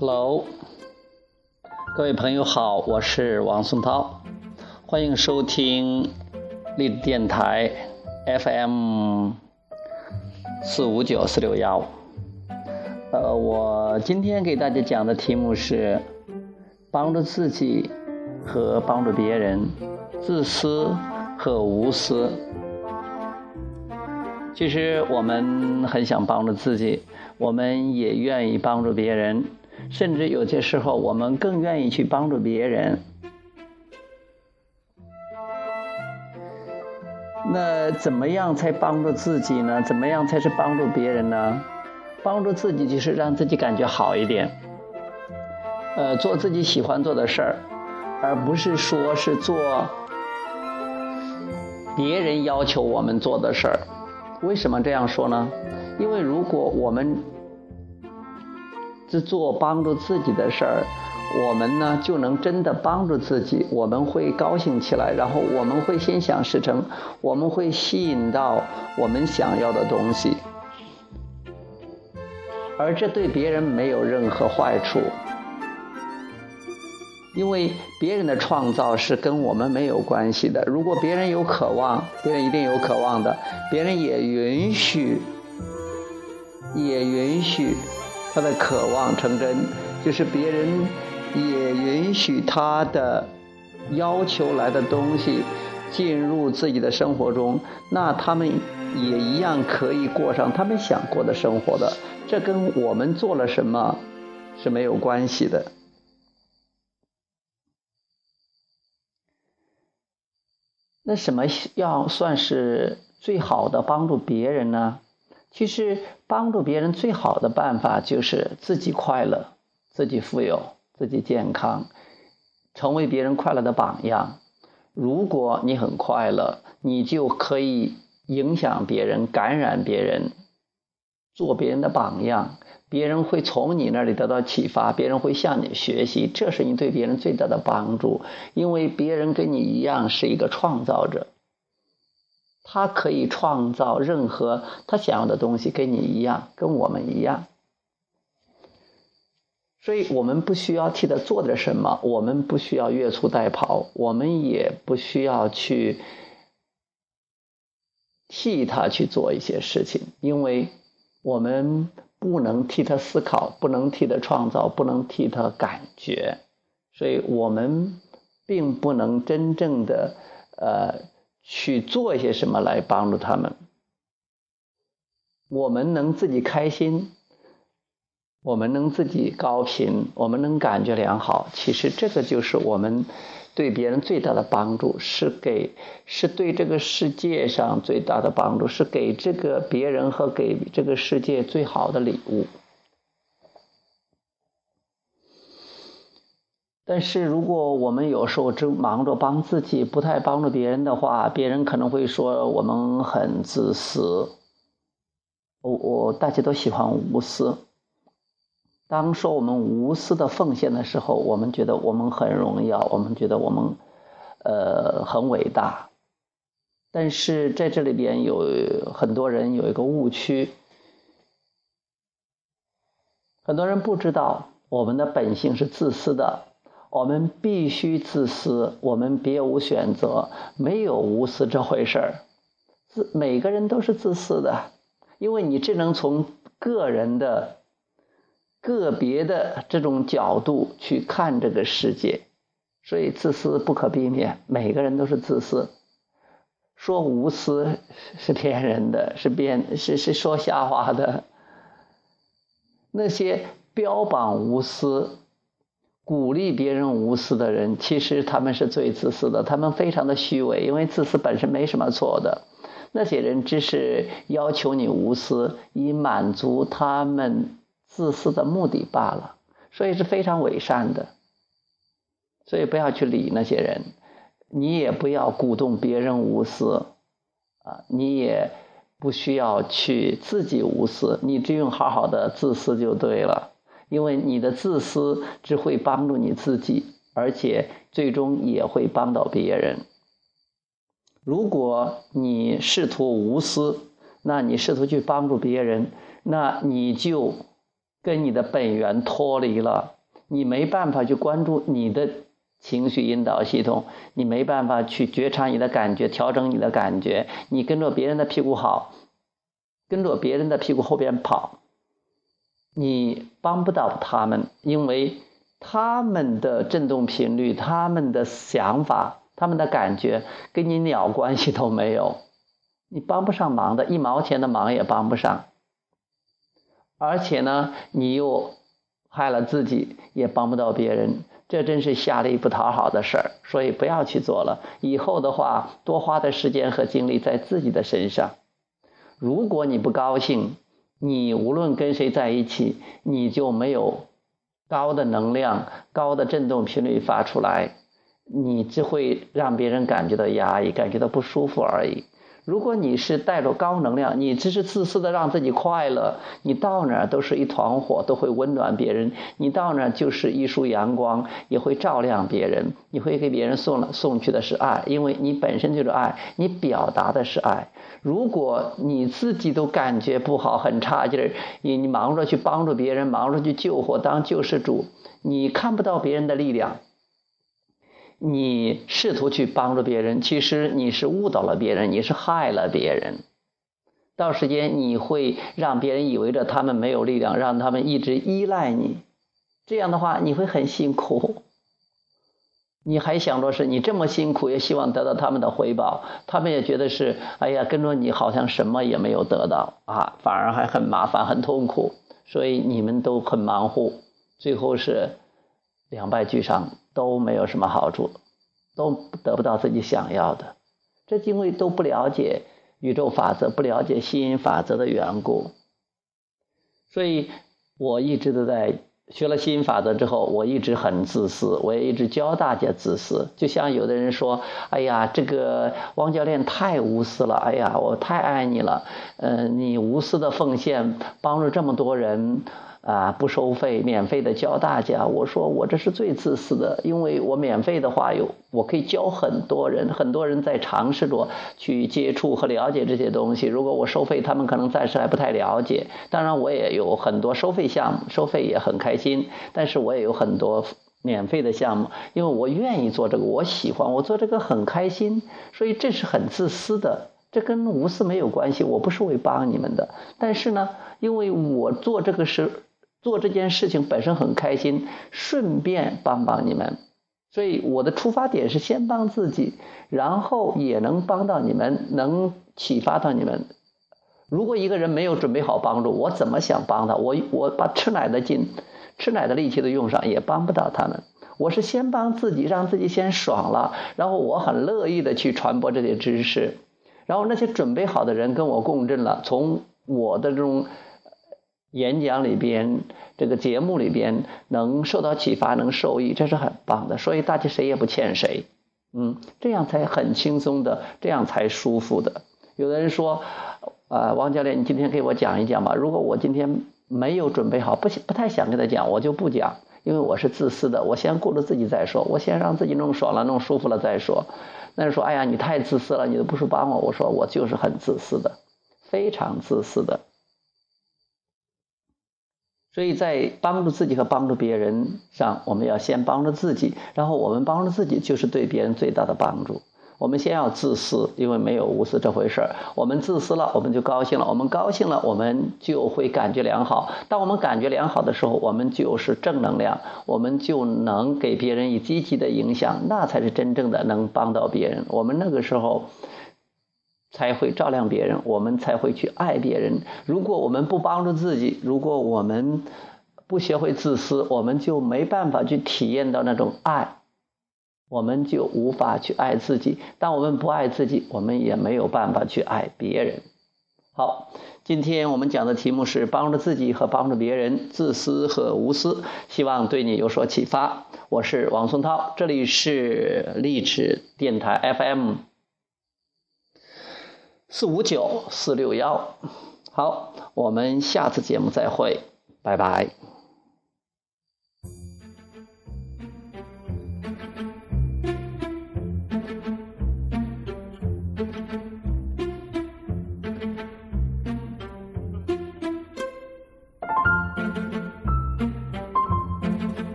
Hello，各位朋友好，我是王松涛，欢迎收听励志电台 FM 四五九四六幺。呃，我今天给大家讲的题目是帮助自己和帮助别人，自私和无私。其实我们很想帮助自己，我们也愿意帮助别人。甚至有些时候，我们更愿意去帮助别人。那怎么样才帮助自己呢？怎么样才是帮助别人呢？帮助自己就是让自己感觉好一点，呃，做自己喜欢做的事儿，而不是说是做别人要求我们做的事儿。为什么这样说呢？因为如果我们是做帮助自己的事儿，我们呢就能真的帮助自己，我们会高兴起来，然后我们会心想事成，我们会吸引到我们想要的东西，而这对别人没有任何坏处，因为别人的创造是跟我们没有关系的。如果别人有渴望，别人一定有渴望的，别人也允许，也允许。他的渴望成真，就是别人也允许他的要求来的东西进入自己的生活中，那他们也一样可以过上他们想过的生活的。这跟我们做了什么是没有关系的。那什么要算是最好的帮助别人呢？其实帮助别人最好的办法就是自己快乐、自己富有、自己健康，成为别人快乐的榜样。如果你很快乐，你就可以影响别人、感染别人，做别人的榜样。别人会从你那里得到启发，别人会向你学习，这是你对别人最大的帮助。因为别人跟你一样是一个创造者。他可以创造任何他想要的东西，跟你一样，跟我们一样。所以我们不需要替他做点什么，我们不需要越俎代庖，我们也不需要去替他去做一些事情，因为我们不能替他思考，不能替他创造，不能替他感觉，所以我们并不能真正的呃。去做一些什么来帮助他们？我们能自己开心，我们能自己高频，我们能感觉良好。其实这个就是我们对别人最大的帮助，是给是对这个世界上最大的帮助，是给这个别人和给这个世界最好的礼物。但是，如果我们有时候只忙着帮自己，不太帮助别人的话，别人可能会说我们很自私。我我大家都喜欢无私。当说我们无私的奉献的时候，我们觉得我们很荣耀，我们觉得我们呃很伟大。但是在这里边有很多人有一个误区，很多人不知道我们的本性是自私的。我们必须自私，我们别无选择，没有无私这回事儿。自每个人都是自私的，因为你只能从个人的、个别的这种角度去看这个世界，所以自私不可避免。每个人都是自私，说无私是骗人的，是编是是说瞎话的。那些标榜无私。鼓励别人无私的人，其实他们是最自私的。他们非常的虚伪，因为自私本身没什么错的。那些人只是要求你无私，以满足他们自私的目的罢了，所以是非常伪善的。所以不要去理那些人，你也不要鼓动别人无私，啊，你也不需要去自己无私，你只用好好的自私就对了。因为你的自私只会帮助你自己，而且最终也会帮到别人。如果你试图无私，那你试图去帮助别人，那你就跟你的本源脱离了，你没办法去关注你的情绪引导系统，你没办法去觉察你的感觉，调整你的感觉，你跟着别人的屁股好，跟着别人的屁股后边跑，你帮不到他们，因为他们的振动频率、他们的想法、他们的感觉跟你鸟关系都没有。你帮不上忙的，一毛钱的忙也帮不上，而且呢，你又害了自己，也帮不到别人，这真是下力不讨好的事儿。所以不要去做了。以后的话，多花的时间和精力在自己的身上。如果你不高兴，你无论跟谁在一起，你就没有高的能量、高的振动频率发出来，你只会让别人感觉到压抑，感觉到不舒服而已。如果你是带着高能量，你只是自私的让自己快乐，你到哪儿都是一团火，都会温暖别人。你到哪儿就是一束阳光，也会照亮别人。你会给别人送了送去的是爱，因为你本身就是爱，你表达的是爱。如果你自己都感觉不好，很差劲儿，你你忙着去帮助别人，忙着去救火，当救世主，你看不到别人的力量。你试图去帮助别人，其实你是误导了别人，你是害了别人。到时间你会让别人以为着他们没有力量，让他们一直依赖你。这样的话，你会很辛苦。你还想着是你这么辛苦，也希望得到他们的回报，他们也觉得是，哎呀，跟着你好像什么也没有得到啊，反而还很麻烦、很痛苦。所以你们都很忙乎，最后是两败俱伤。都没有什么好处，都得不到自己想要的，这因为都不了解宇宙法则，不了解吸引法则的缘故。所以我一直都在学了吸引法则之后，我一直很自私，我也一直教大家自私。就像有的人说：“哎呀，这个汪教练太无私了，哎呀，我太爱你了，嗯，你无私的奉献，帮助这么多人。”啊，不收费，免费的教大家。我说我这是最自私的，因为我免费的话有，我可以教很多人，很多人在尝试着去接触和了解这些东西。如果我收费，他们可能暂时还不太了解。当然，我也有很多收费项目，收费也很开心。但是我也有很多免费的项目，因为我愿意做这个，我喜欢，我做这个很开心，所以这是很自私的。这跟无私没有关系，我不是为帮你们的。但是呢，因为我做这个是。做这件事情本身很开心，顺便帮帮你们，所以我的出发点是先帮自己，然后也能帮到你们，能启发到你们。如果一个人没有准备好帮助，我怎么想帮他？我我把吃奶的劲、吃奶的力气都用上，也帮不到他们。我是先帮自己，让自己先爽了，然后我很乐意的去传播这些知识，然后那些准备好的人跟我共振了，从我的这种。演讲里边，这个节目里边能受到启发，能受益，这是很棒的。所以大家谁也不欠谁，嗯，这样才很轻松的，这样才舒服的。有的人说，啊，王教练，你今天给我讲一讲吧。如果我今天没有准备好，不不太想跟他讲，我就不讲，因为我是自私的，我先顾着自己再说，我先让自己弄爽了、弄舒服了再说。那人说，哎呀，你太自私了，你都不是帮我。我说，我就是很自私的，非常自私的。所以在帮助自己和帮助别人上，我们要先帮助自己，然后我们帮助自己就是对别人最大的帮助。我们先要自私，因为没有无私这回事儿。我们自私了，我们就高兴了；我们高兴了，我们就会感觉良好。当我们感觉良好的时候，我们就是正能量，我们就能给别人以积极的影响，那才是真正的能帮到别人。我们那个时候。才会照亮别人，我们才会去爱别人。如果我们不帮助自己，如果我们不学会自私，我们就没办法去体验到那种爱，我们就无法去爱自己。当我们不爱自己，我们也没有办法去爱别人。好，今天我们讲的题目是帮助自己和帮助别人，自私和无私，希望对你有所启发。我是王松涛，这里是励志电台 FM。四五九四六幺，好，我们下次节目再会，拜拜。